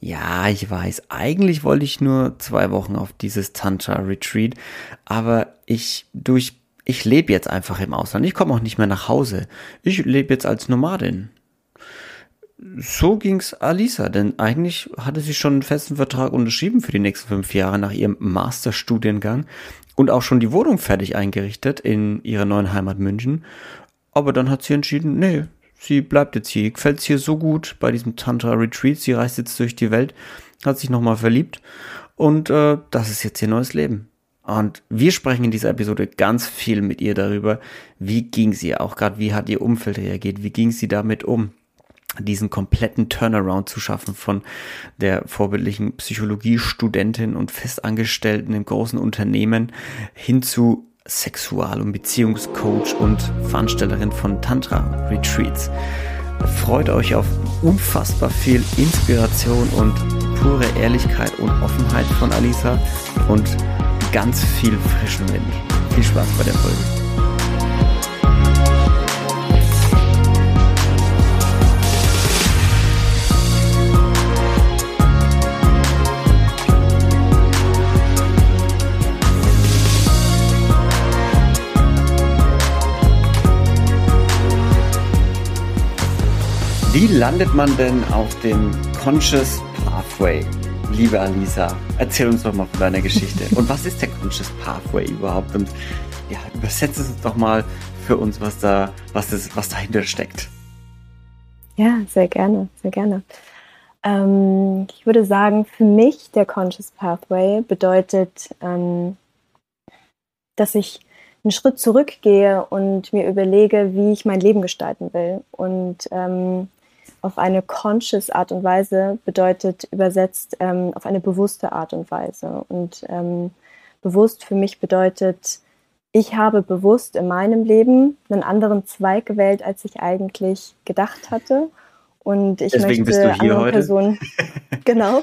Ja, ich weiß. Eigentlich wollte ich nur zwei Wochen auf dieses Tantra-Retreat, aber ich durch ich lebe jetzt einfach im Ausland. Ich komme auch nicht mehr nach Hause. Ich lebe jetzt als Nomadin. So ging's Alisa, denn eigentlich hatte sie schon einen festen Vertrag unterschrieben für die nächsten fünf Jahre nach ihrem Masterstudiengang und auch schon die Wohnung fertig eingerichtet in ihrer neuen Heimat München. Aber dann hat sie entschieden, nee, sie bleibt jetzt hier. Gefällt es hier so gut bei diesem Tantra Retreat. Sie reist jetzt durch die Welt, hat sich nochmal verliebt und äh, das ist jetzt ihr neues Leben. Und wir sprechen in dieser Episode ganz viel mit ihr darüber, wie ging sie auch gerade, wie hat ihr Umfeld reagiert, wie ging sie damit um, diesen kompletten Turnaround zu schaffen von der vorbildlichen Psychologiestudentin und Festangestellten im großen Unternehmen hin zu Sexual- und Beziehungscoach und Veranstalterin von Tantra-Retreats. Freut euch auf unfassbar viel Inspiration und pure Ehrlichkeit und Offenheit von Alisa und ganz viel frischen Wind. Viel Spaß bei der Folge. Wie landet man denn auf dem Conscious Pathway? Liebe Alisa, erzähl uns doch mal von deiner Geschichte. Und was ist der Conscious Pathway überhaupt? Und ja, übersetze es doch mal für uns, was da, was ist, was dahinter steckt. Ja, sehr gerne, sehr gerne. Ähm, ich würde sagen, für mich der Conscious Pathway bedeutet, ähm, dass ich einen Schritt zurückgehe und mir überlege, wie ich mein Leben gestalten will. Und ähm, auf eine conscious Art und Weise bedeutet übersetzt ähm, auf eine bewusste Art und Weise. Und ähm, bewusst für mich bedeutet, ich habe bewusst in meinem Leben einen anderen Zweig gewählt, als ich eigentlich gedacht hatte. Und ich Deswegen möchte andere heute. Personen, genau,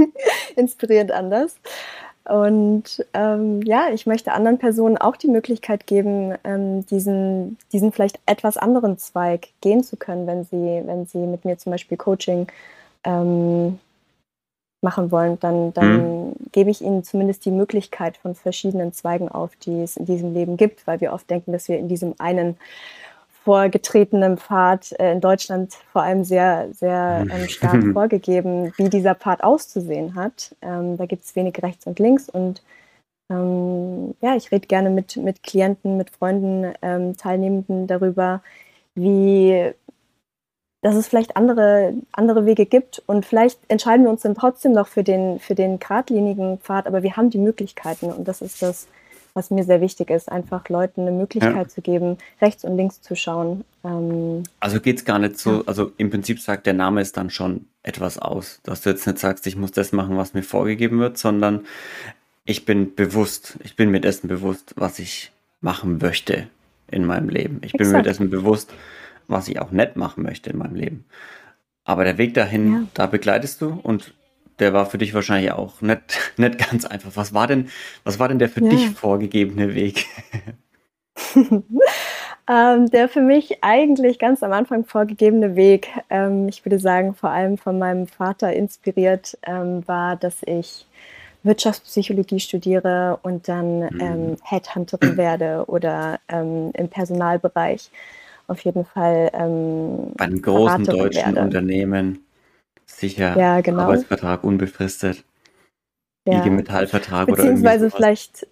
inspirierend anders. Und ähm, ja, ich möchte anderen Personen auch die Möglichkeit geben, ähm, diesen, diesen vielleicht etwas anderen Zweig gehen zu können, wenn sie, wenn sie mit mir zum Beispiel Coaching ähm, machen wollen, dann, dann mhm. gebe ich ihnen zumindest die Möglichkeit von verschiedenen Zweigen auf, die es in diesem Leben gibt, weil wir oft denken, dass wir in diesem einen vorgetretenem Pfad äh, in Deutschland vor allem sehr, sehr ähm, stark vorgegeben, wie dieser Pfad auszusehen hat. Ähm, da gibt es wenig rechts und links und ähm, ja, ich rede gerne mit, mit Klienten, mit Freunden, ähm, Teilnehmenden darüber, wie dass es vielleicht andere, andere Wege gibt und vielleicht entscheiden wir uns dann trotzdem noch für den, für den geradlinigen Pfad, aber wir haben die Möglichkeiten und das ist das, was mir sehr wichtig ist, einfach Leuten eine Möglichkeit ja. zu geben, rechts und links zu schauen. Ähm, also geht es gar nicht so, ja. also im Prinzip sagt der Name ist dann schon etwas aus, dass du jetzt nicht sagst, ich muss das machen, was mir vorgegeben wird, sondern ich bin bewusst, ich bin mir dessen bewusst, was ich machen möchte in meinem Leben. Ich bin mir dessen bewusst, was ich auch nicht machen möchte in meinem Leben. Aber der Weg dahin, ja. da begleitest du und der war für dich wahrscheinlich auch nicht, nicht ganz einfach. Was war denn, was war denn der für ja. dich vorgegebene Weg? ähm, der für mich eigentlich ganz am Anfang vorgegebene Weg, ähm, ich würde sagen, vor allem von meinem Vater inspiriert, ähm, war, dass ich Wirtschaftspsychologie studiere und dann mhm. ähm, Headhunterin werde oder ähm, im Personalbereich auf jeden Fall ähm, bei einem großen Beraterin deutschen werde. Unternehmen. Sicher. Ja, genau. Arbeitsvertrag unbefristet. Ja. IG Metallvertrag oder Beziehungsweise vielleicht,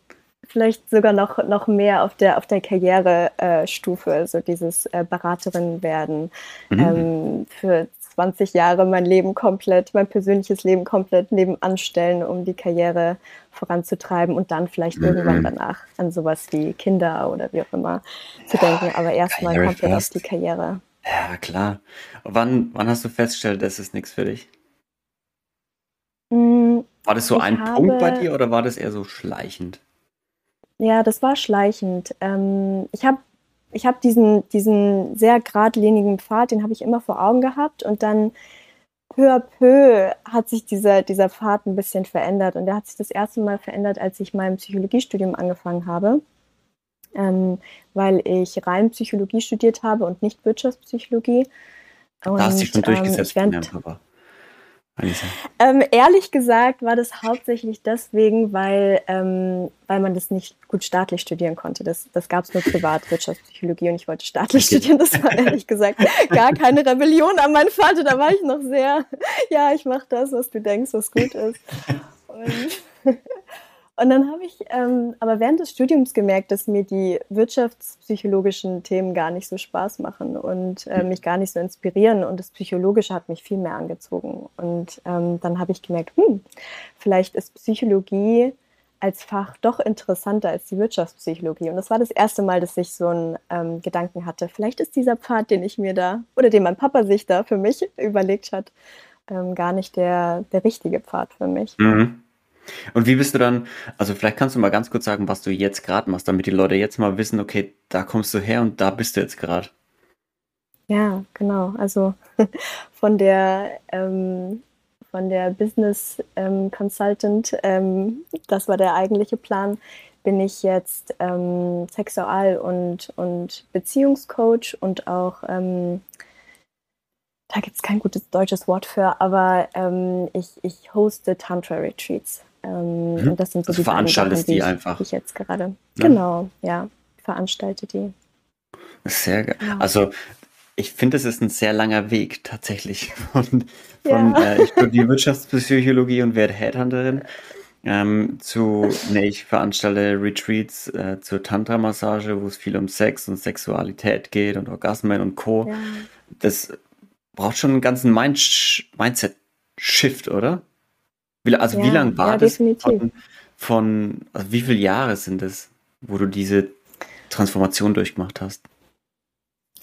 vielleicht sogar noch, noch mehr auf der, auf der Karrierestufe, äh, so dieses äh, Beraterin werden. Mhm. Ähm, für 20 Jahre mein Leben komplett, mein persönliches Leben komplett nebenan stellen, um die Karriere voranzutreiben und dann vielleicht mhm. irgendwann danach an sowas wie Kinder oder wie auch immer zu denken. Aber erstmal komplett auf die Karriere. Ja, klar. Wann, wann hast du festgestellt, das ist nichts für dich? Mm, war das so ich ein Punkt bei dir oder war das eher so schleichend? Ja, das war schleichend. Ähm, ich habe ich hab diesen, diesen sehr geradlinigen Pfad, den habe ich immer vor Augen gehabt und dann peu à peu hat sich dieser, dieser Pfad ein bisschen verändert und der hat sich das erste Mal verändert, als ich mein Psychologiestudium angefangen habe ähm, weil ich rein Psychologie studiert habe und nicht Wirtschaftspsychologie. Und, da hast du dich schon durchgesetzt, ähm, während. Ähm, ehrlich gesagt war das hauptsächlich deswegen, weil, ähm, weil man das nicht gut staatlich studieren konnte. Das, das gab es nur privat, Wirtschaftspsychologie und ich wollte staatlich okay. studieren. Das war ehrlich gesagt gar keine Rebellion an meinen Vater. Da war ich noch sehr, ja, ich mache das, was du denkst, was gut ist. Und und dann habe ich ähm, aber während des Studiums gemerkt, dass mir die wirtschaftspsychologischen Themen gar nicht so Spaß machen und äh, mich gar nicht so inspirieren. Und das Psychologische hat mich viel mehr angezogen. Und ähm, dann habe ich gemerkt, hm, vielleicht ist Psychologie als Fach doch interessanter als die Wirtschaftspsychologie. Und das war das erste Mal, dass ich so einen ähm, Gedanken hatte. Vielleicht ist dieser Pfad, den ich mir da oder den mein Papa sich da für mich überlegt hat, ähm, gar nicht der, der richtige Pfad für mich. Mhm. Und wie bist du dann, also vielleicht kannst du mal ganz kurz sagen, was du jetzt gerade machst, damit die Leute jetzt mal wissen, okay, da kommst du her und da bist du jetzt gerade. Ja, genau. Also von der ähm, von der Business ähm, Consultant, ähm, das war der eigentliche Plan, bin ich jetzt ähm, Sexual- und, und Beziehungscoach und auch, ähm, da gibt es kein gutes deutsches Wort für, aber ähm, ich, ich hoste Tantra-Retreats. Ähm, mhm. Und das sind so also die veranstaltest Sachen, die, die einfach. Ich jetzt gerade. Ja. Genau, ja, veranstalte die. Sehr geil. Ja. Also ich finde, es ist ein sehr langer Weg tatsächlich von, von ja. äh, ich studiere Wirtschaftspsychologie und werde Headhunterin ähm, zu, nee, ich veranstalte Retreats äh, zur Tantra-Massage, wo es viel um Sex und Sexualität geht und Orgasmen und Co. Ja. Das braucht schon einen ganzen Mind Mindset-Shift, oder? Wie, also ja, wie lange war ja, das von, von, also wie viele Jahre sind es, wo du diese Transformation durchgemacht hast?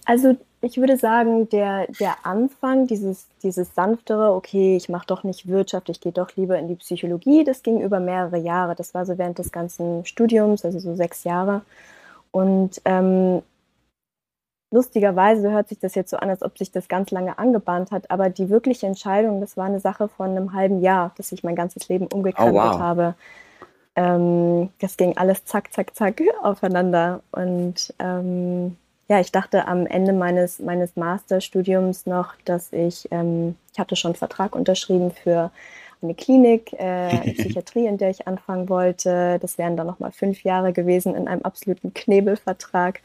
Also ich würde sagen, der, der Anfang, dieses, dieses sanftere, okay, ich mache doch nicht Wirtschaft, ich gehe doch lieber in die Psychologie, das ging über mehrere Jahre. Das war so während des ganzen Studiums, also so sechs Jahre. Und ähm, lustigerweise hört sich das jetzt so an, als ob sich das ganz lange angebahnt hat, aber die wirkliche Entscheidung, das war eine Sache von einem halben Jahr, dass ich mein ganzes Leben umgekrempelt oh, wow. habe. Ähm, das ging alles zack, zack, zack aufeinander. Und ähm, ja, ich dachte am Ende meines, meines Masterstudiums noch, dass ich, ähm, ich hatte schon einen Vertrag unterschrieben für eine Klinik, äh, eine Psychiatrie, in der ich anfangen wollte. Das wären dann nochmal fünf Jahre gewesen in einem absoluten Knebelvertrag.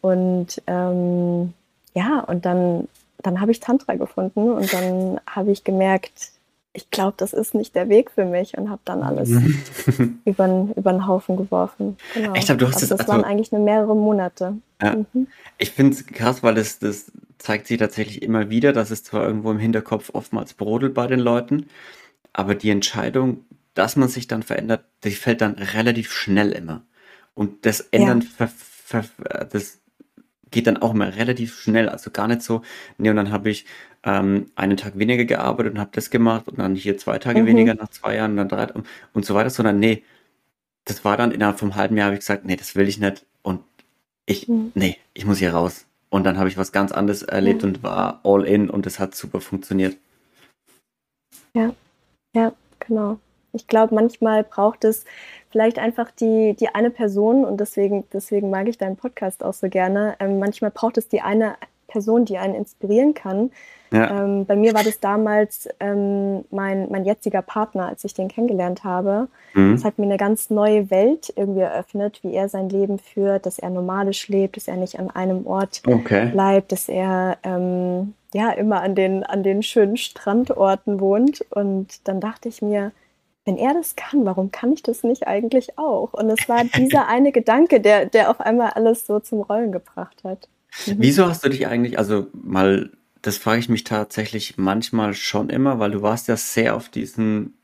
Und ähm, ja, und dann, dann habe ich Tantra gefunden und dann habe ich gemerkt, ich glaube, das ist nicht der Weg für mich und habe dann alles über den Haufen geworfen. Genau. Ich glaube, du hast also das, das also, waren eigentlich nur mehrere Monate. Ja. Mhm. Ich finde es krass, weil das, das zeigt sich tatsächlich immer wieder, dass es zwar irgendwo im Hinterkopf oftmals brodelt bei den Leuten, aber die Entscheidung, dass man sich dann verändert, die fällt dann relativ schnell immer. Und das Ändern, ja. ver, ver, das geht dann auch immer relativ schnell, also gar nicht so, nee, und dann habe ich ähm, einen Tag weniger gearbeitet und habe das gemacht und dann hier zwei Tage mhm. weniger nach zwei Jahren und dann drei und, und so weiter, sondern nee, das war dann innerhalb vom halben Jahr, habe ich gesagt, nee, das will ich nicht und ich, mhm. nee, ich muss hier raus. Und dann habe ich was ganz anderes erlebt mhm. und war all in und es hat super funktioniert. Ja, ja, genau. Ich glaube, manchmal braucht es vielleicht einfach die, die eine Person und deswegen, deswegen mag ich deinen Podcast auch so gerne. Ähm, manchmal braucht es die eine Person, die einen inspirieren kann. Ja. Ähm, bei mir war das damals ähm, mein, mein jetziger Partner, als ich den kennengelernt habe. Mhm. Das hat mir eine ganz neue Welt irgendwie eröffnet, wie er sein Leben führt, dass er nomadisch lebt, dass er nicht an einem Ort okay. bleibt, dass er ähm, ja immer an den, an den schönen Strandorten wohnt. Und dann dachte ich mir, wenn er das kann, warum kann ich das nicht eigentlich auch? Und es war dieser eine Gedanke, der, der auf einmal alles so zum Rollen gebracht hat. Mhm. Wieso hast du dich eigentlich, also mal, das frage ich mich tatsächlich manchmal schon immer, weil du warst ja sehr auf diesen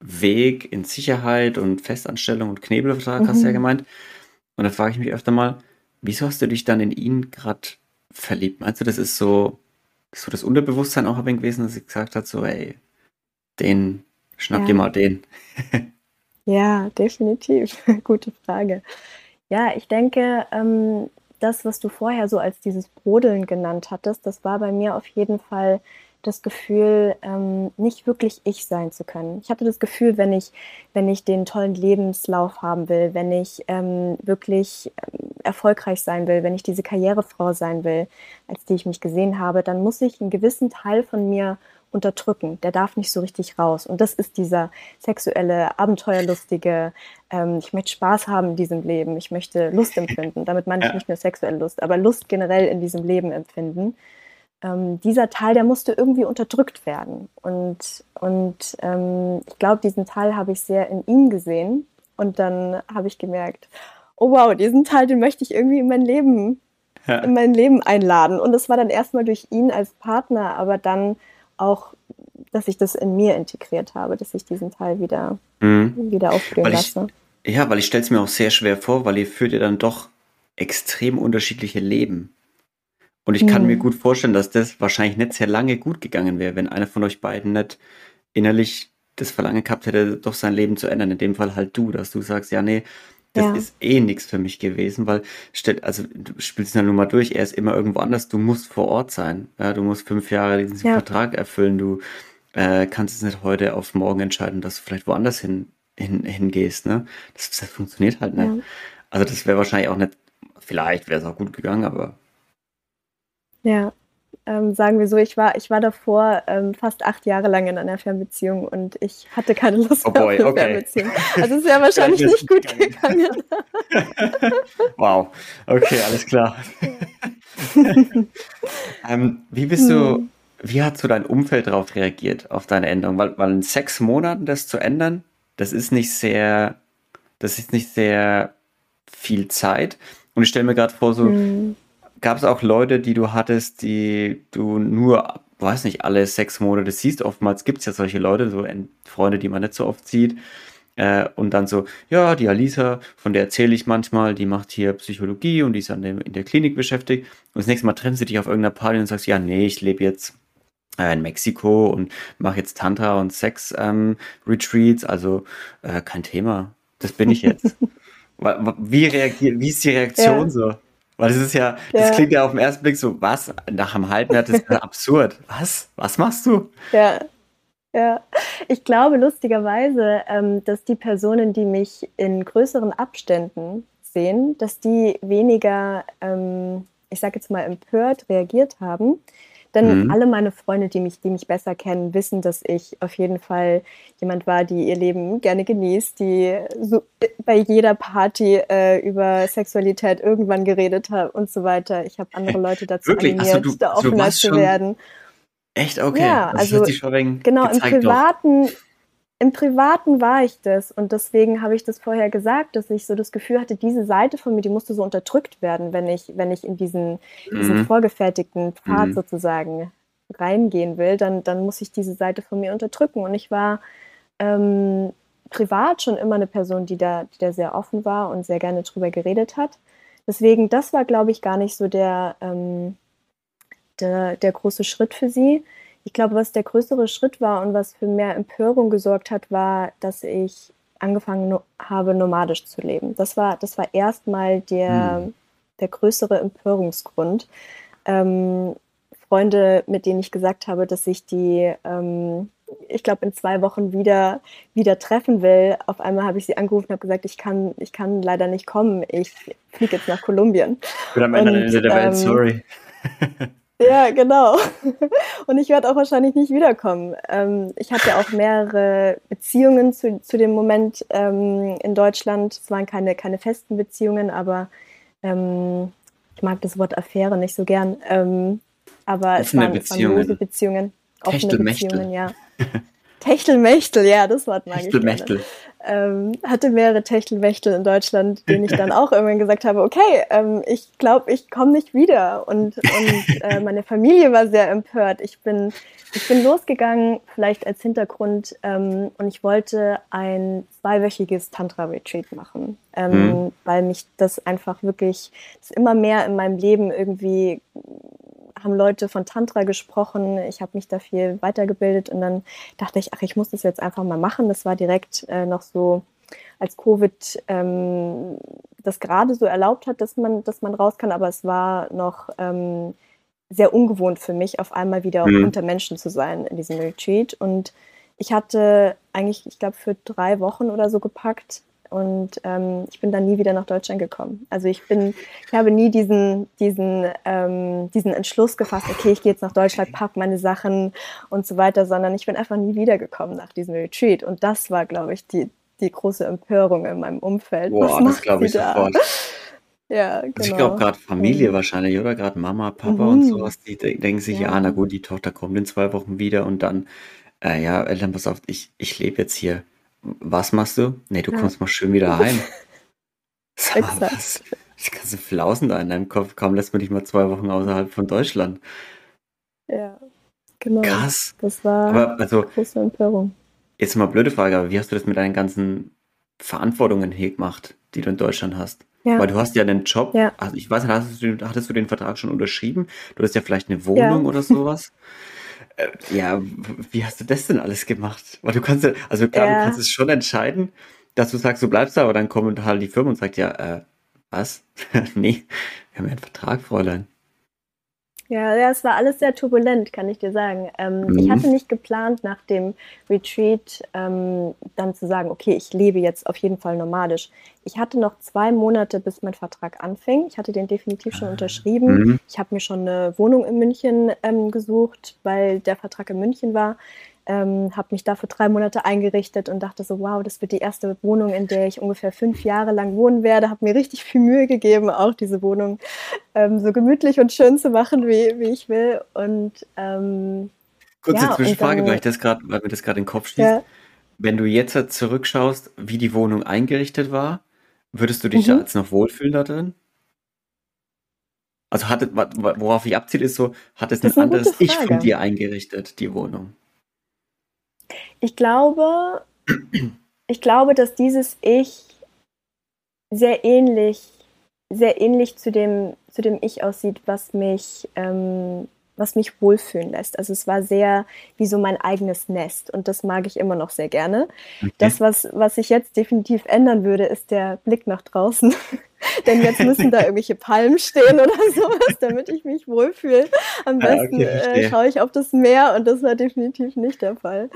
Weg in Sicherheit und Festanstellung und Knebelvertrag, mhm. hast du ja mhm. gemeint. Und da frage ich mich öfter mal, wieso hast du dich dann in ihn gerade verliebt? Meinst du, das ist so, so das Unterbewusstsein auch ein gewesen, dass sie gesagt hat, so, ey, den, Schnapp ja. dir mal den. ja, definitiv. Gute Frage. Ja, ich denke, ähm, das, was du vorher so als dieses Brodeln genannt hattest, das war bei mir auf jeden Fall das Gefühl, ähm, nicht wirklich ich sein zu können. Ich hatte das Gefühl, wenn ich, wenn ich den tollen Lebenslauf haben will, wenn ich ähm, wirklich ähm, erfolgreich sein will, wenn ich diese Karrierefrau sein will, als die ich mich gesehen habe, dann muss ich einen gewissen Teil von mir unterdrücken. Der darf nicht so richtig raus. Und das ist dieser sexuelle, abenteuerlustige, ähm, ich möchte Spaß haben in diesem Leben, ich möchte Lust empfinden. Damit meine ich nicht nur sexuelle Lust, aber Lust generell in diesem Leben empfinden. Ähm, dieser Teil, der musste irgendwie unterdrückt werden. Und, und ähm, ich glaube, diesen Teil habe ich sehr in ihm gesehen. Und dann habe ich gemerkt, oh wow, diesen Teil, den möchte ich irgendwie in mein Leben, ja. in mein Leben einladen. Und es war dann erstmal durch ihn als Partner, aber dann auch, dass ich das in mir integriert habe, dass ich diesen Teil wieder, mhm. wieder aufblühen lasse. ja, weil ich stelle es mir auch sehr schwer vor, weil ihr führt ja dann doch extrem unterschiedliche Leben. Und ich kann mhm. mir gut vorstellen, dass das wahrscheinlich nicht sehr lange gut gegangen wäre, wenn einer von euch beiden nicht innerlich das Verlangen gehabt hätte, doch sein Leben zu ändern. In dem Fall halt du, dass du sagst, ja, nee, das ja. ist eh nichts für mich gewesen, weil, also du spielst ja nun mal durch, er ist immer irgendwo anders, du musst vor Ort sein. Ja, du musst fünf Jahre diesen ja. Vertrag erfüllen, du äh, kannst es nicht heute auf morgen entscheiden, dass du vielleicht woanders hin, hin hingehst. Ne? Das, das funktioniert halt nicht. Ja. Also das wäre wahrscheinlich auch nicht, vielleicht wäre es auch gut gegangen, aber. Ja, ähm, sagen wir so, ich war, ich war davor ähm, fast acht Jahre lang in einer Fernbeziehung und ich hatte keine Lust oh boy, auf eine okay. Fernbeziehung. Also es wäre wahrscheinlich nicht gut gegangen. wow, okay, alles klar. ähm, wie bist du, hm. wie hat so dein Umfeld darauf reagiert, auf deine Änderung? Weil, weil in sechs Monaten das zu ändern, das ist nicht sehr, das ist nicht sehr viel Zeit. Und ich stelle mir gerade vor, so, hm gab es auch Leute, die du hattest, die du nur, weiß nicht, alle sechs Monate siehst. Oftmals gibt es ja solche Leute, so Freunde, die man nicht so oft sieht. Äh, und dann so, ja, die Alisa, von der erzähle ich manchmal, die macht hier Psychologie und die ist an dem, in der Klinik beschäftigt. Und das nächste Mal treffen sie dich auf irgendeiner Party und sagst, ja, nee, ich lebe jetzt äh, in Mexiko und mache jetzt Tantra und Sex-Retreats, ähm, also äh, kein Thema. Das bin ich jetzt. wie reagiert, wie ist die Reaktion ja. so? Weil das ist ja, das klingt ja auf den ersten Blick so, was? Nach einem halben Jahr, das ist absurd. Was? Was machst du? Ja. Ja, ich glaube lustigerweise, ähm, dass die Personen, die mich in größeren Abständen sehen, dass die weniger, ähm, ich sage jetzt mal, empört reagiert haben, denn mhm. alle meine Freunde, die mich, die mich besser kennen, wissen, dass ich auf jeden Fall jemand war, die ihr Leben gerne genießt, die so bei jeder Party äh, über Sexualität irgendwann geredet hat und so weiter. Ich habe andere Leute dazu Wirklich? animiert, also du, da offener zu werden. Echt? Okay. Ja, das also genau, im Privaten, doch. Im Privaten war ich das und deswegen habe ich das vorher gesagt, dass ich so das Gefühl hatte, diese Seite von mir, die musste so unterdrückt werden, wenn ich, wenn ich in diesen, mhm. diesen vorgefertigten Pfad mhm. sozusagen reingehen will, dann, dann muss ich diese Seite von mir unterdrücken. Und ich war ähm, privat schon immer eine Person, die da, die da sehr offen war und sehr gerne drüber geredet hat. Deswegen, das war, glaube ich, gar nicht so der, ähm, der, der große Schritt für sie ich glaube, was der größere Schritt war und was für mehr Empörung gesorgt hat, war, dass ich angefangen habe, nomadisch zu leben. Das war, das war erstmal der, hm. der größere Empörungsgrund. Ähm, Freunde, mit denen ich gesagt habe, dass ich die, ähm, ich glaube, in zwei Wochen wieder, wieder treffen will. Auf einmal habe ich sie angerufen und habe gesagt, ich kann, ich kann leider nicht kommen. Ich fliege jetzt nach Kolumbien. Ich bin am Ende der Welt, ähm, sorry. Ja, genau. Und ich werde auch wahrscheinlich nicht wiederkommen. Ähm, ich hatte auch mehrere Beziehungen zu, zu dem Moment ähm, in Deutschland. Es waren keine, keine festen Beziehungen, aber ähm, ich mag das Wort Affäre nicht so gern. Ähm, aber es waren, es waren lose Beziehungen. Offene Beziehungen, ja. Techtelmechtel, ja, das Wort mag Techtelmechtel. ich ähm, hatte mehrere Techtelmechtel in Deutschland, denen ich dann auch irgendwann gesagt habe, okay, ähm, ich glaube, ich komme nicht wieder. Und, und äh, meine Familie war sehr empört. Ich bin, ich bin losgegangen, vielleicht als Hintergrund, ähm, und ich wollte ein zweiwöchiges Tantra-Retreat machen, ähm, mhm. weil mich das einfach wirklich, das immer mehr in meinem Leben irgendwie haben Leute von Tantra gesprochen. Ich habe mich da viel weitergebildet und dann dachte ich, ach, ich muss das jetzt einfach mal machen. Das war direkt äh, noch so, als Covid ähm, das gerade so erlaubt hat, dass man, dass man raus kann, aber es war noch ähm, sehr ungewohnt für mich, auf einmal wieder mhm. unter Menschen zu sein in diesem Retreat. Und ich hatte eigentlich, ich glaube, für drei Wochen oder so gepackt und ähm, ich bin dann nie wieder nach Deutschland gekommen. Also ich bin, ich habe nie diesen, diesen, ähm, diesen Entschluss gefasst, okay, ich gehe jetzt nach Deutschland, pack meine Sachen und so weiter, sondern ich bin einfach nie wiedergekommen nach diesem Retreat. Und das war, glaube ich, die, die große Empörung in meinem Umfeld. Boah, das glaube ich da? sofort. Ja, genau. Also ich glaube gerade Familie mhm. wahrscheinlich, oder? Gerade Mama, Papa mhm. und sowas, die denken sich, ja. ja, na gut, die Tochter kommt in zwei Wochen wieder und dann, äh, ja, Eltern, pass auf, ich, ich lebe jetzt hier. Was machst du? Nee, du ja. kommst mal schön wieder heim. Sag mal, was? Das ganze Flausen da in deinem Kopf, kaum lässt man dich mal zwei Wochen außerhalb von Deutschland. Ja, genau. Krass. Das war aber, also, große Empörung. Jetzt mal blöde Frage, aber wie hast du das mit deinen ganzen Verantwortungen hier gemacht, die du in Deutschland hast? Ja. Weil du hast ja einen Job, ja. also ich weiß nicht, hattest du, hattest du den Vertrag schon unterschrieben? Du hast ja vielleicht eine Wohnung ja. oder sowas. Äh, ja, wie hast du das denn alles gemacht? Weil du kannst ja, also klar, du kannst es schon entscheiden, dass du sagst, du bleibst da, aber dann kommt halt die Firma und sagt ja, äh, was? nee, wir haben ja einen Vertrag, Fräulein. Ja, ja, es war alles sehr turbulent, kann ich dir sagen. Ähm, mhm. Ich hatte nicht geplant, nach dem Retreat ähm, dann zu sagen, okay, ich lebe jetzt auf jeden Fall nomadisch. Ich hatte noch zwei Monate, bis mein Vertrag anfing. Ich hatte den definitiv schon unterschrieben. Mhm. Ich habe mir schon eine Wohnung in München ähm, gesucht, weil der Vertrag in München war ähm, habe mich da für drei Monate eingerichtet und dachte so, wow, das wird die erste Wohnung, in der ich ungefähr fünf Jahre lang wohnen werde. Habe mir richtig viel Mühe gegeben, auch diese Wohnung ähm, so gemütlich und schön zu machen, wie, wie ich will. Und ähm, kurze ja, Zwischenfrage, dann, weil ich das gerade, weil mir das gerade in den Kopf schießt. Ja. Wenn du jetzt zurückschaust, wie die Wohnung eingerichtet war, würdest du dich mhm. da jetzt noch wohlfühlen da drin? Also hatte, worauf ich abziele, ist so, hat es ein anderes Ich von dir eingerichtet, die Wohnung? Ich glaube, ich glaube, dass dieses Ich sehr ähnlich, sehr ähnlich zu dem, zu dem Ich aussieht, was mich, ähm, was mich wohlfühlen lässt. Also es war sehr wie so mein eigenes Nest und das mag ich immer noch sehr gerne. Okay. Das, was, was sich jetzt definitiv ändern würde, ist der Blick nach draußen. Denn jetzt müssen da irgendwelche Palmen stehen oder sowas, damit ich mich wohlfühle. Am besten ah, okay, äh, schaue ich auf das Meer und das war definitiv nicht der Fall.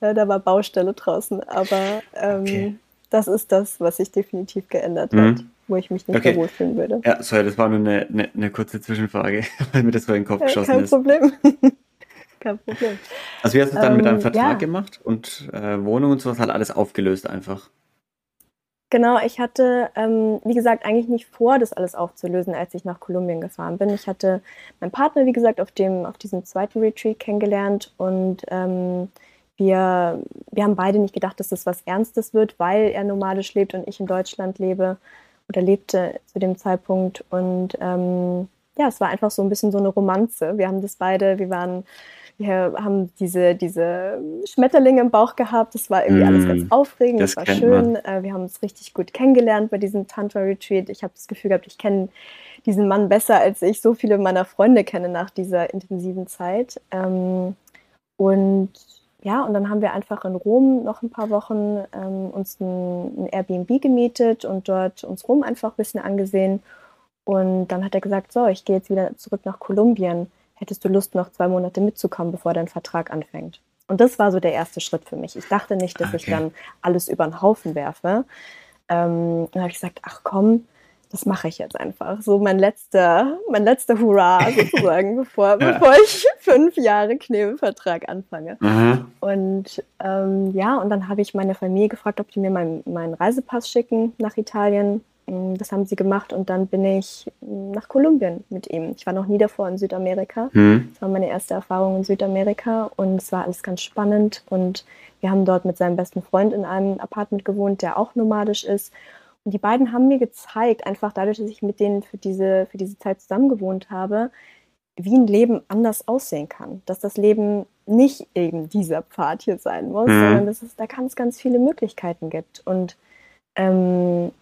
Äh, da war Baustelle draußen. Aber ähm, okay. das ist das, was sich definitiv geändert mhm. hat, wo ich mich nicht okay. mehr wohlfühlen würde. Ja, sorry, das war nur eine, eine, eine kurze Zwischenfrage, weil mir das vor den Kopf geschossen kein ist. Kein Problem. kein Problem. Also wie hast du es dann ähm, mit deinem ähm, Vertrag ja. gemacht und äh, Wohnung und sowas hat alles aufgelöst einfach? Genau, ich hatte, ähm, wie gesagt, eigentlich nicht vor, das alles aufzulösen, als ich nach Kolumbien gefahren bin. Ich hatte meinen Partner, wie gesagt, auf, dem, auf diesem zweiten Retreat kennengelernt und ähm, wir, wir haben beide nicht gedacht, dass das was Ernstes wird, weil er nomadisch lebt und ich in Deutschland lebe oder lebte zu dem Zeitpunkt. Und ähm, ja, es war einfach so ein bisschen so eine Romanze. Wir haben das beide, wir waren wir haben diese, diese Schmetterlinge im Bauch gehabt. Das war irgendwie mm, alles ganz aufregend, das, das war schön. Man. Äh, wir haben uns richtig gut kennengelernt bei diesem Tantra-Retreat. Ich habe das Gefühl gehabt, ich kenne diesen Mann besser, als ich so viele meiner Freunde kenne nach dieser intensiven Zeit. Ähm, und ja, und dann haben wir einfach in Rom noch ein paar Wochen ähm, uns ein, ein, Airbnb gemietet und dort uns Rom einfach ein bisschen angesehen. Und dann hat er gesagt, so, ich gehe jetzt wieder zurück nach Kolumbien hättest du Lust, noch zwei Monate mitzukommen, bevor dein Vertrag anfängt? Und das war so der erste Schritt für mich. Ich dachte nicht, dass okay. ich dann alles über den Haufen werfe. Ähm, dann habe ich gesagt, ach komm, das mache ich jetzt einfach. So mein letzter, mein letzter Hurra sozusagen, bevor, ja. bevor ich fünf Jahre Knebelvertrag anfange. Mhm. Und ähm, ja, und dann habe ich meine Familie gefragt, ob die mir meinen mein Reisepass schicken nach Italien. Mm, das haben sie gemacht und dann bin ich mm, nach Kolumbien mit ihm. Ich war noch nie davor in Südamerika. Mhm. Das war meine erste Erfahrung in Südamerika und es war alles ganz spannend und wir haben dort mit seinem besten Freund in einem Apartment gewohnt, der auch nomadisch ist. Und die beiden haben mir gezeigt, einfach dadurch, dass ich mit denen für diese, für diese Zeit zusammen gewohnt habe, wie ein Leben anders aussehen kann. Dass das Leben nicht eben dieser Pfad hier sein muss, mhm. sondern dass es da ganz, ganz viele Möglichkeiten gibt. Und ähm,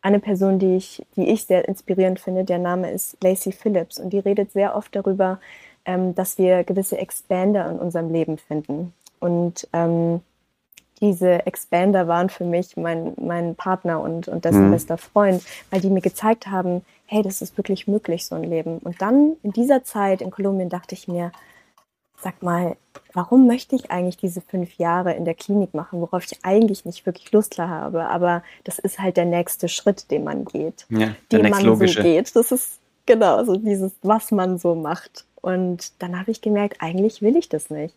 eine Person, die ich, die ich sehr inspirierend finde, der Name ist Lacey Phillips und die redet sehr oft darüber, ähm, dass wir gewisse Expander in unserem Leben finden. Und ähm, diese Expander waren für mich mein, mein Partner und, und dessen mhm. bester Freund, weil die mir gezeigt haben, hey, das ist wirklich möglich, so ein Leben. Und dann in dieser Zeit in Kolumbien dachte ich mir, sag mal, warum möchte ich eigentlich diese fünf Jahre in der Klinik machen, worauf ich eigentlich nicht wirklich Lust habe, aber das ist halt der nächste Schritt, den man geht, ja, den man logische. so geht. Das ist genau so dieses, was man so macht. Und dann habe ich gemerkt, eigentlich will ich das nicht.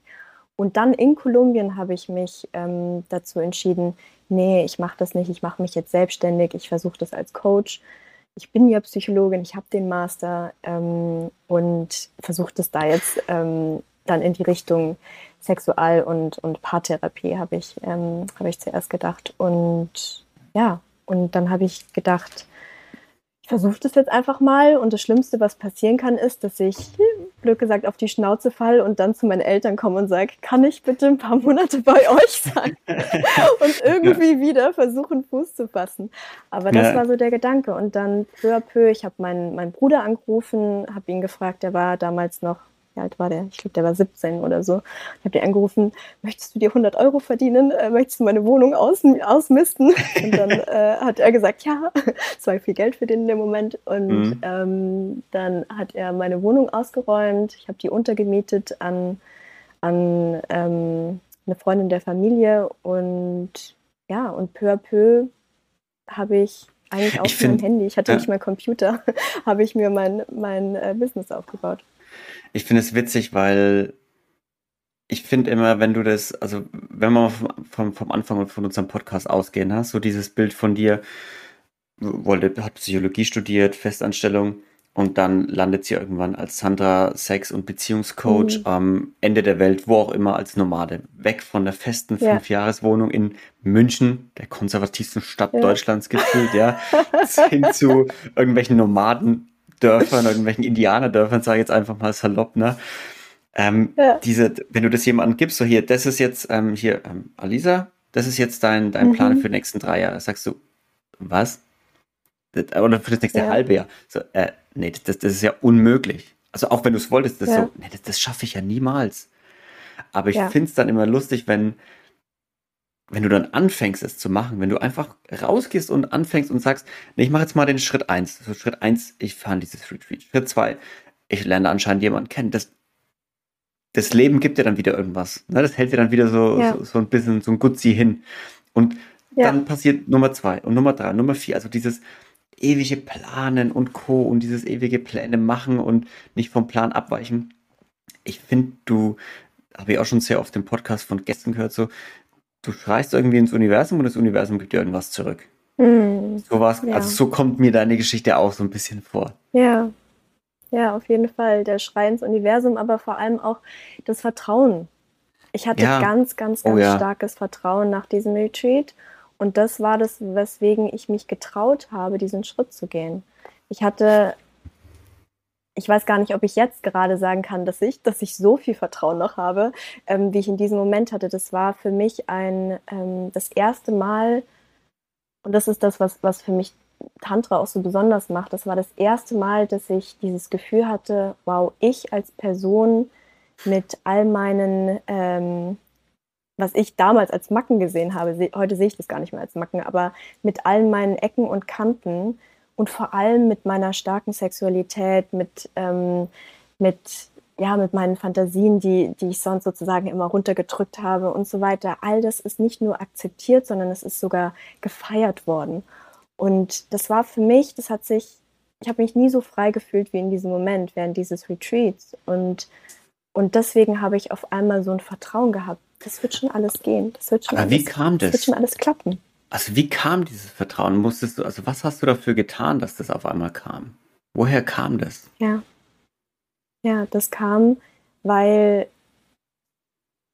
Und dann in Kolumbien habe ich mich ähm, dazu entschieden, nee, ich mache das nicht, ich mache mich jetzt selbstständig, ich versuche das als Coach. Ich bin ja Psychologin, ich habe den Master ähm, und versuche das da jetzt ähm, dann in die Richtung Sexual- und, und Paartherapie, habe ich, ähm, hab ich zuerst gedacht. Und ja, und dann habe ich gedacht, ich versuche das jetzt einfach mal und das Schlimmste, was passieren kann, ist, dass ich, blöd gesagt, auf die Schnauze fall und dann zu meinen Eltern komme und sage, kann ich bitte ein paar Monate bei euch sein und irgendwie ja. wieder versuchen, Fuß zu fassen. Aber das ja. war so der Gedanke und dann peu à peu, ich habe meinen, meinen Bruder angerufen, habe ihn gefragt, der war damals noch wie alt war der? Ich glaube, der war 17 oder so. Ich habe dir angerufen, möchtest du dir 100 Euro verdienen? Äh, möchtest du meine Wohnung aus, ausmisten? Und dann äh, hat er gesagt, ja, es war viel Geld für den in dem Moment. Und mhm. ähm, dann hat er meine Wohnung ausgeräumt. Ich habe die untergemietet an, an ähm, eine Freundin der Familie. Und ja, und peu à peu habe ich eigentlich auch mein Handy, ich hatte ja. nicht mehr Computer, habe ich mir mein, mein äh, Business aufgebaut. Ich finde es witzig, weil ich finde immer, wenn du das, also wenn wir vom, vom Anfang von unserem Podcast ausgehen, hast, so dieses Bild von dir, wollte, hat Psychologie studiert, Festanstellung und dann landet sie irgendwann als Sandra Sex- und Beziehungscoach mhm. am Ende der Welt, wo auch immer, als Nomade. Weg von der festen ja. Fünfjahreswohnung in München, der konservativsten Stadt ja. Deutschlands gefühlt, ja, hin zu irgendwelchen Nomaden Dörfern, irgendwelchen Indianerdörfern, sage ich jetzt einfach mal salopp, ne? Ähm, ja. diese, wenn du das jemandem gibst, so hier, das ist jetzt, ähm, hier, ähm, Alisa, das ist jetzt dein, dein mhm. Plan für die nächsten drei Jahre. Sagst du, was? Oder für das nächste ja. halbe Jahr. So, äh, nee, das, das ist ja unmöglich. Also auch wenn du es wolltest, das ja. so, nee, das, das schaffe ich ja niemals. Aber ich ja. finde es dann immer lustig, wenn, wenn du dann anfängst, es zu machen, wenn du einfach rausgehst und anfängst und sagst, nee, ich mache jetzt mal den Schritt eins. So Schritt eins, ich fahre dieses Retreat. Schritt zwei, ich lerne anscheinend jemanden kennen. Das, das Leben gibt dir dann wieder irgendwas. Ne? Das hält dir dann wieder so, ja. so, so, ein bisschen so ein Gutzi hin. Und ja. dann passiert Nummer zwei und Nummer drei, Nummer vier. Also dieses ewige Planen und Co. und dieses ewige Pläne machen und nicht vom Plan abweichen. Ich finde, du, habe ich auch schon sehr oft im Podcast von Gästen gehört, so, du schreist irgendwie ins Universum und das Universum gibt dir irgendwas zurück. Mhm. So was, ja. also so kommt mir deine Geschichte auch so ein bisschen vor. Ja. Ja, auf jeden Fall. Der Schrei ins Universum, aber vor allem auch das Vertrauen. Ich hatte ja. ganz, ganz, ganz oh, ja. starkes Vertrauen nach diesem Retreat. Und das war das, weswegen ich mich getraut habe, diesen Schritt zu gehen. Ich hatte ich weiß gar nicht, ob ich jetzt gerade sagen kann, dass ich, dass ich so viel Vertrauen noch habe, ähm, wie ich in diesem Moment hatte. Das war für mich ein ähm, das erste Mal, und das ist das, was, was für mich Tantra auch so besonders macht. Das war das erste Mal, dass ich dieses Gefühl hatte, wow, ich als Person mit all meinen, ähm, was ich damals als Macken gesehen habe, heute sehe ich das gar nicht mehr als Macken, aber mit all meinen Ecken und Kanten, und vor allem mit meiner starken Sexualität, mit, ähm, mit, ja, mit meinen Fantasien, die, die ich sonst sozusagen immer runtergedrückt habe und so weiter. All das ist nicht nur akzeptiert, sondern es ist sogar gefeiert worden. Und das war für mich, das hat sich, ich habe mich nie so frei gefühlt wie in diesem Moment während dieses Retreats. Und, und deswegen habe ich auf einmal so ein Vertrauen gehabt. Das wird schon alles gehen. Das wird schon Aber alles, wie kam das? Das wird schon alles klappen. Also wie kam dieses Vertrauen? Musstest du, also was hast du dafür getan, dass das auf einmal kam? Woher kam das? Ja. Ja, das kam, weil,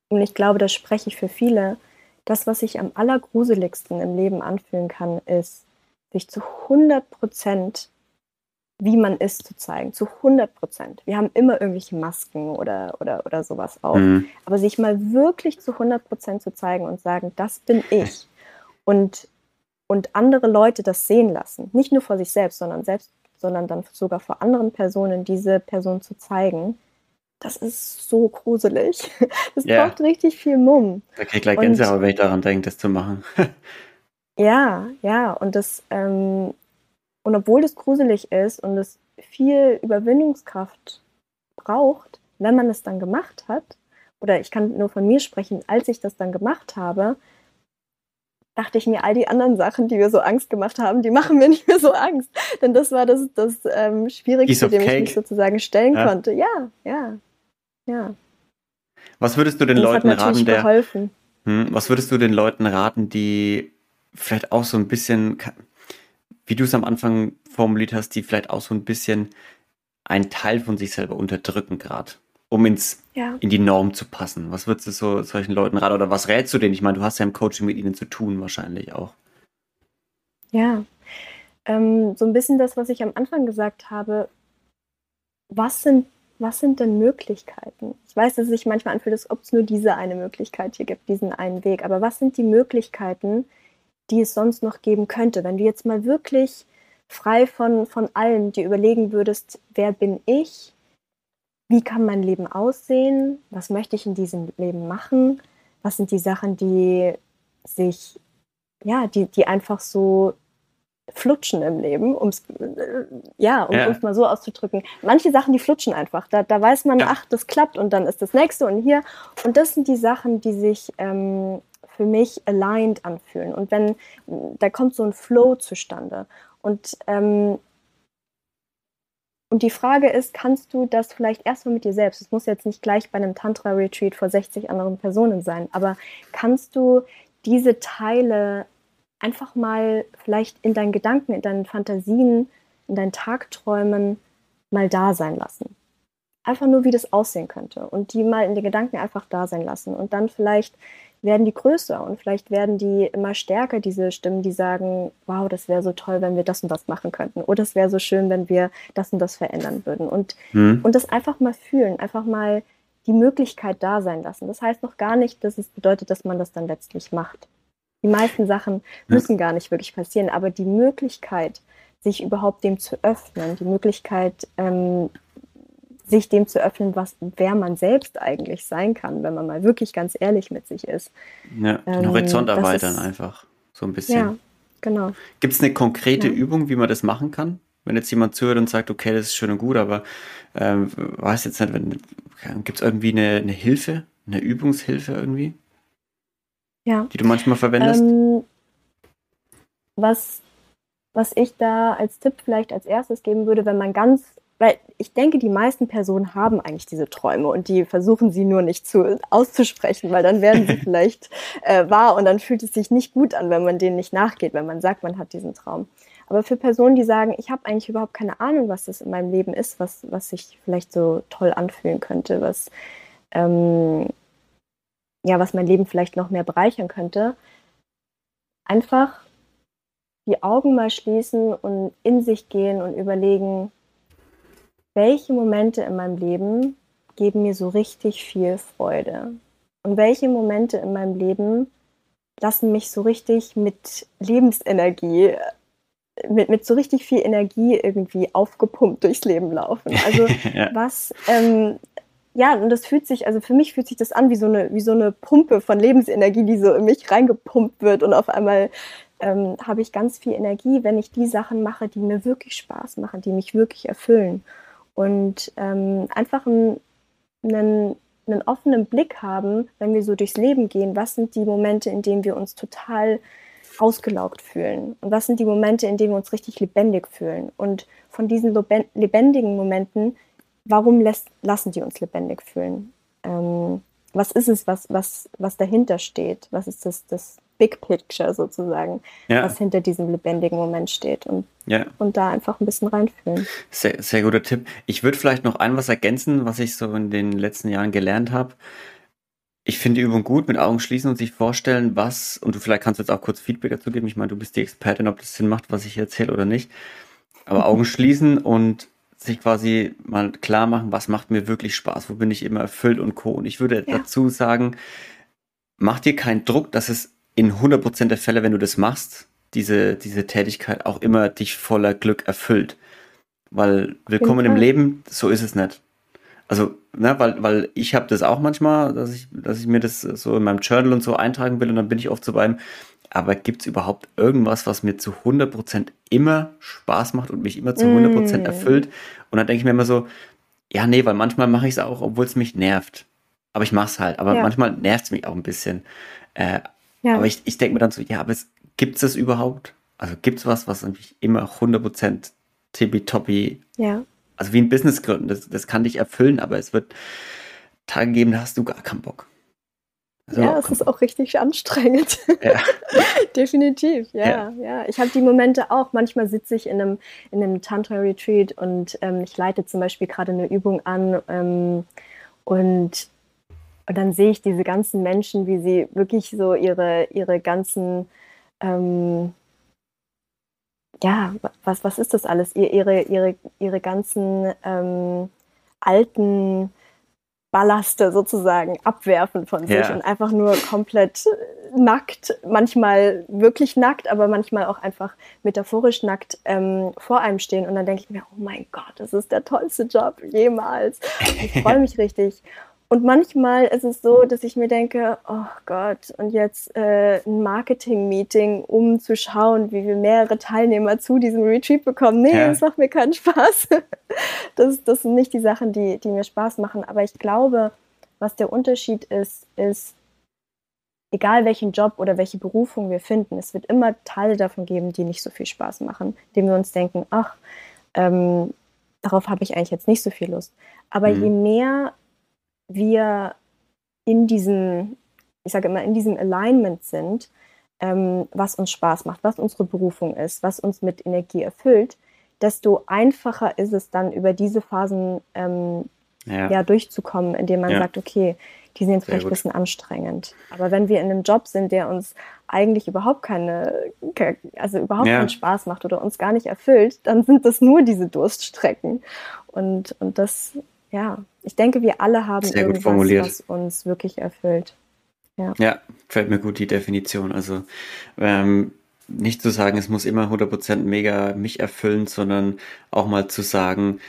und ich glaube, das spreche ich für viele, das, was sich am allergruseligsten im Leben anfühlen kann, ist, sich zu 100 Prozent, wie man ist, zu zeigen. Zu 100 Prozent. Wir haben immer irgendwelche Masken oder, oder, oder sowas auf. Mhm. Aber sich mal wirklich zu 100 Prozent zu zeigen und sagen, das bin ich und, und andere Leute das sehen lassen. Nicht nur vor sich selbst, sondern selbst, sondern dann sogar vor anderen Personen diese Person zu zeigen. Das ist so gruselig. Das yeah. braucht richtig viel Mumm. Da kriege ich gleich Gänsehaut, wenn ich daran denke, das zu machen. ja, ja. Und das, ähm, und obwohl das gruselig ist und es viel Überwindungskraft braucht, wenn man es dann gemacht hat, oder ich kann nur von mir sprechen, als ich das dann gemacht habe, dachte ich mir, all die anderen Sachen, die mir so Angst gemacht haben, die machen mir nicht mehr so Angst. Denn das war das, das ähm, Schwierigste, dem ich mich sozusagen stellen ja. konnte. Ja, ja, ja. Was würdest du den das Leuten raten, der, hm, was würdest du den Leuten raten, die vielleicht auch so ein bisschen, wie du es am Anfang formuliert hast, die vielleicht auch so ein bisschen einen Teil von sich selber unterdrücken gerade? Um ins, ja. in die Norm zu passen? Was würdest du so solchen Leuten raten oder was rätst du denen? Ich meine, du hast ja im Coaching mit ihnen zu tun wahrscheinlich auch. Ja, ähm, so ein bisschen das, was ich am Anfang gesagt habe. Was sind, was sind denn Möglichkeiten? Ich weiß, dass es sich manchmal anfühlt, als ob es nur diese eine Möglichkeit hier gibt, diesen einen Weg. Aber was sind die Möglichkeiten, die es sonst noch geben könnte, wenn du jetzt mal wirklich frei von, von allem dir überlegen würdest, wer bin ich? Wie kann mein Leben aussehen, was möchte ich in diesem Leben machen, was sind die Sachen, die sich, ja, die, die einfach so flutschen im Leben, um's, äh, ja, um es mal so auszudrücken. Manche Sachen, die flutschen einfach. Da, da weiß man, ja. ach, das klappt und dann ist das nächste und hier. Und das sind die Sachen, die sich ähm, für mich aligned anfühlen. Und wenn, da kommt so ein Flow zustande. Und ähm, und die Frage ist, kannst du das vielleicht erstmal mit dir selbst, es muss jetzt nicht gleich bei einem Tantra-Retreat vor 60 anderen Personen sein, aber kannst du diese Teile einfach mal vielleicht in deinen Gedanken, in deinen Fantasien, in deinen Tagträumen mal da sein lassen? Einfach nur, wie das aussehen könnte und die mal in den Gedanken einfach da sein lassen und dann vielleicht werden die größer und vielleicht werden die immer stärker, diese Stimmen, die sagen, wow, das wäre so toll, wenn wir das und das machen könnten. Oder es wäre so schön, wenn wir das und das verändern würden. Und, mhm. und das einfach mal fühlen, einfach mal die Möglichkeit da sein lassen. Das heißt noch gar nicht, dass es bedeutet, dass man das dann letztlich macht. Die meisten Sachen müssen gar nicht wirklich passieren, aber die Möglichkeit, sich überhaupt dem zu öffnen, die Möglichkeit, ähm, sich dem zu öffnen, was, wer man selbst eigentlich sein kann, wenn man mal wirklich ganz ehrlich mit sich ist. Ja, den ähm, Horizont erweitern ist, einfach, so ein bisschen. Ja, genau. Gibt es eine konkrete ja. Übung, wie man das machen kann? Wenn jetzt jemand zuhört und sagt, okay, das ist schön und gut, aber ähm, weiß jetzt nicht, gibt es irgendwie eine, eine Hilfe, eine Übungshilfe irgendwie? Ja. Die du manchmal verwendest? Ähm, was, was ich da als Tipp vielleicht als erstes geben würde, wenn man ganz weil ich denke, die meisten Personen haben eigentlich diese Träume und die versuchen sie nur nicht zu, auszusprechen, weil dann werden sie vielleicht äh, wahr und dann fühlt es sich nicht gut an, wenn man denen nicht nachgeht, wenn man sagt, man hat diesen Traum. Aber für Personen, die sagen, ich habe eigentlich überhaupt keine Ahnung, was das in meinem Leben ist, was, was sich vielleicht so toll anfühlen könnte, was, ähm, ja, was mein Leben vielleicht noch mehr bereichern könnte, einfach die Augen mal schließen und in sich gehen und überlegen, welche Momente in meinem Leben geben mir so richtig viel Freude? Und welche Momente in meinem Leben lassen mich so richtig mit Lebensenergie, mit, mit so richtig viel Energie irgendwie aufgepumpt durchs Leben laufen? Also ja. was, ähm, ja, und das fühlt sich, also für mich fühlt sich das an wie so eine, wie so eine Pumpe von Lebensenergie, die so in mich reingepumpt wird und auf einmal ähm, habe ich ganz viel Energie, wenn ich die Sachen mache, die mir wirklich Spaß machen, die mich wirklich erfüllen und ähm, einfach einen, einen, einen offenen Blick haben, wenn wir so durchs Leben gehen, was sind die Momente, in denen wir uns total ausgelaugt fühlen und was sind die Momente, in denen wir uns richtig lebendig fühlen und von diesen lebendigen Momenten, warum lässt, lassen die uns lebendig fühlen? Ähm, was ist es, was, was, was dahinter steht? Was ist das, das Big Picture sozusagen, ja. was hinter diesem lebendigen Moment steht und, ja. und da einfach ein bisschen reinfühlen. Sehr, sehr guter Tipp. Ich würde vielleicht noch ein was ergänzen, was ich so in den letzten Jahren gelernt habe. Ich finde die Übung gut, mit Augen schließen und sich vorstellen, was, und du vielleicht kannst jetzt auch kurz Feedback dazu geben. Ich meine, du bist die Expertin, ob das Sinn macht, was ich erzähle oder nicht. Aber Augen schließen und sich quasi mal klar machen, was macht mir wirklich Spaß, wo bin ich immer erfüllt und co. Und ich würde ja. dazu sagen, mach dir keinen Druck, dass es in 100% der Fälle, wenn du das machst, diese, diese Tätigkeit auch immer dich voller Glück erfüllt. Weil willkommen im Leben, so ist es nicht. Also, ne, weil, weil ich habe das auch manchmal, dass ich, dass ich mir das so in meinem Journal und so eintragen will und dann bin ich oft so beim, aber gibt es überhaupt irgendwas, was mir zu 100% immer Spaß macht und mich immer zu 100% mm. erfüllt? Und dann denke ich mir immer so, ja, nee, weil manchmal mache ich es auch, obwohl es mich nervt. Aber ich mach's halt. Aber ja. manchmal nervt es mich auch ein bisschen. Äh, ja. Aber ich, ich denke mir dann so, ja, aber gibt es das überhaupt? Also gibt es was, was natürlich immer 100% tippitoppi, ja. also wie ein Business gründen, das, das kann dich erfüllen, aber es wird Tage geben, da hast du gar keinen Bock. Also, ja, es ist auch richtig anstrengend. Ja. Definitiv, ja, ja. ja. Ich habe die Momente auch. Manchmal sitze ich in einem, in einem Tantra-Retreat und ähm, ich leite zum Beispiel gerade eine Übung an ähm, und, und dann sehe ich diese ganzen Menschen, wie sie wirklich so ihre, ihre ganzen, ähm, ja, was, was ist das alles? ihre, ihre, ihre ganzen ähm, alten Ballaste sozusagen abwerfen von sich ja. und einfach nur komplett nackt, manchmal wirklich nackt, aber manchmal auch einfach metaphorisch nackt ähm, vor einem stehen. Und dann denke ich mir, oh mein Gott, das ist der tollste Job jemals. Ich freue mich richtig. Und manchmal ist es so, dass ich mir denke, oh Gott, und jetzt äh, ein Marketing-Meeting, um zu schauen, wie wir mehrere Teilnehmer zu diesem Retreat bekommen. Nee, ja. das macht mir keinen Spaß. Das, das sind nicht die Sachen, die, die mir Spaß machen. Aber ich glaube, was der Unterschied ist, ist, egal welchen Job oder welche Berufung wir finden, es wird immer Teile davon geben, die nicht so viel Spaß machen, indem wir uns denken, ach, ähm, darauf habe ich eigentlich jetzt nicht so viel Lust. Aber mhm. je mehr wir in diesem, ich sage immer, in diesem Alignment sind, ähm, was uns Spaß macht, was unsere Berufung ist, was uns mit Energie erfüllt, desto einfacher ist es dann über diese Phasen ähm, ja. ja. durchzukommen, indem man ja. sagt, okay, die sind jetzt vielleicht ein bisschen anstrengend. Aber wenn wir in einem Job sind, der uns eigentlich überhaupt keine, also überhaupt ja. keinen Spaß macht oder uns gar nicht erfüllt, dann sind das nur diese Durststrecken. Und, und das ja, ich denke, wir alle haben Sehr irgendwas, was uns wirklich erfüllt. Ja. ja, fällt mir gut die Definition. Also ähm, nicht zu sagen, es muss immer 100% mega mich erfüllen, sondern auch mal zu sagen,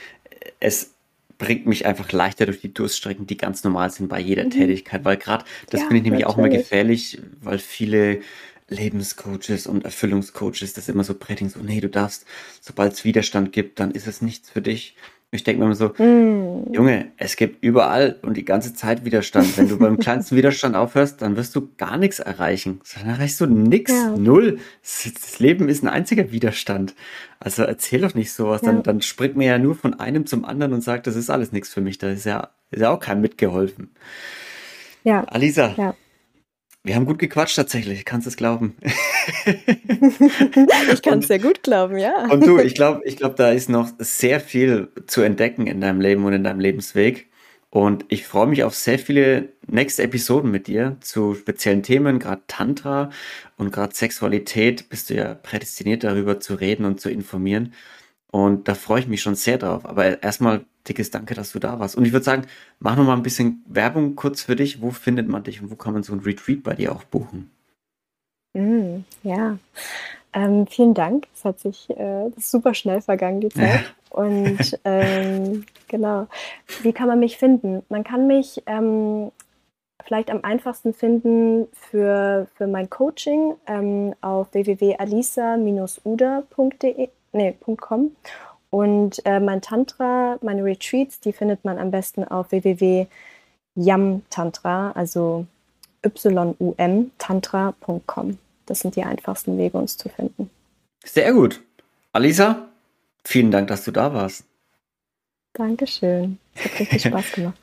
es bringt mich einfach leichter durch die Durststrecken, die ganz normal sind bei jeder mhm. Tätigkeit, weil gerade das ja, finde ich nämlich natürlich. auch immer gefährlich, weil viele Lebenscoaches und Erfüllungscoaches das immer so predigen, so nee, du darfst, sobald es Widerstand gibt, dann ist es nichts für dich. Ich denke mir immer so, mm. Junge, es gibt überall und die ganze Zeit Widerstand. Wenn du beim kleinsten Widerstand aufhörst, dann wirst du gar nichts erreichen. Dann erreichst du nichts, ja. null. Das Leben ist ein einziger Widerstand. Also erzähl doch nicht sowas. Ja. Dann, dann springt mir ja nur von einem zum anderen und sagt, das ist alles nichts für mich. Da ist ja, ist ja auch kein mitgeholfen. Ja. Alisa, ja. Wir haben gut gequatscht tatsächlich, kannst es glauben? ich kann es sehr gut glauben, ja. Und du, ich glaube, ich glaube, da ist noch sehr viel zu entdecken in deinem Leben und in deinem Lebensweg. Und ich freue mich auf sehr viele nächste Episoden mit dir zu speziellen Themen, gerade Tantra und gerade Sexualität. Bist du ja prädestiniert darüber zu reden und zu informieren. Und da freue ich mich schon sehr drauf. Aber erstmal dickes Danke, dass du da warst. Und ich würde sagen, mach noch mal ein bisschen Werbung kurz für dich. Wo findet man dich und wo kann man so ein Retreat bei dir auch buchen? Mm, ja, ähm, vielen Dank. Es hat sich äh, super schnell vergangen, die Zeit. Und ähm, genau, wie kann man mich finden? Man kann mich ähm, vielleicht am einfachsten finden für, für mein Coaching ähm, auf www.alisa-uda.de nee, .com und äh, mein Tantra, meine Retreats, die findet man am besten auf www.yamtantra, also y-u-m tantra.com. Das sind die einfachsten Wege, uns zu finden. Sehr gut. Alisa, vielen Dank, dass du da warst. Dankeschön. Es hat richtig Spaß gemacht.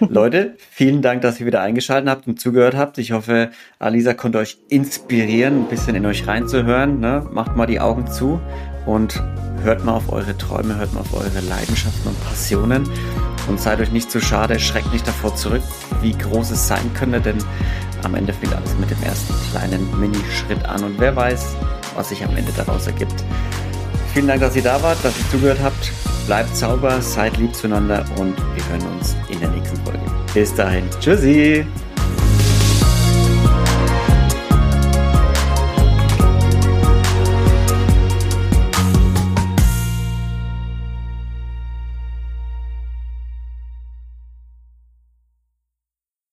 Leute, vielen Dank, dass ihr wieder eingeschaltet habt und zugehört habt. Ich hoffe, Alisa konnte euch inspirieren, ein bisschen in euch reinzuhören. Ne? Macht mal die Augen zu und hört mal auf eure Träume, hört mal auf eure Leidenschaften und Passionen und seid euch nicht zu schade, schreckt nicht davor zurück, wie groß es sein könnte, denn am Ende fängt alles mit dem ersten kleinen Minischritt an und wer weiß, was sich am Ende daraus ergibt. Vielen Dank, dass ihr da wart, dass ihr zugehört habt. Bleibt sauber, seid lieb zueinander und wir hören uns in der nächsten Folge. Bis dahin. Tschüssi!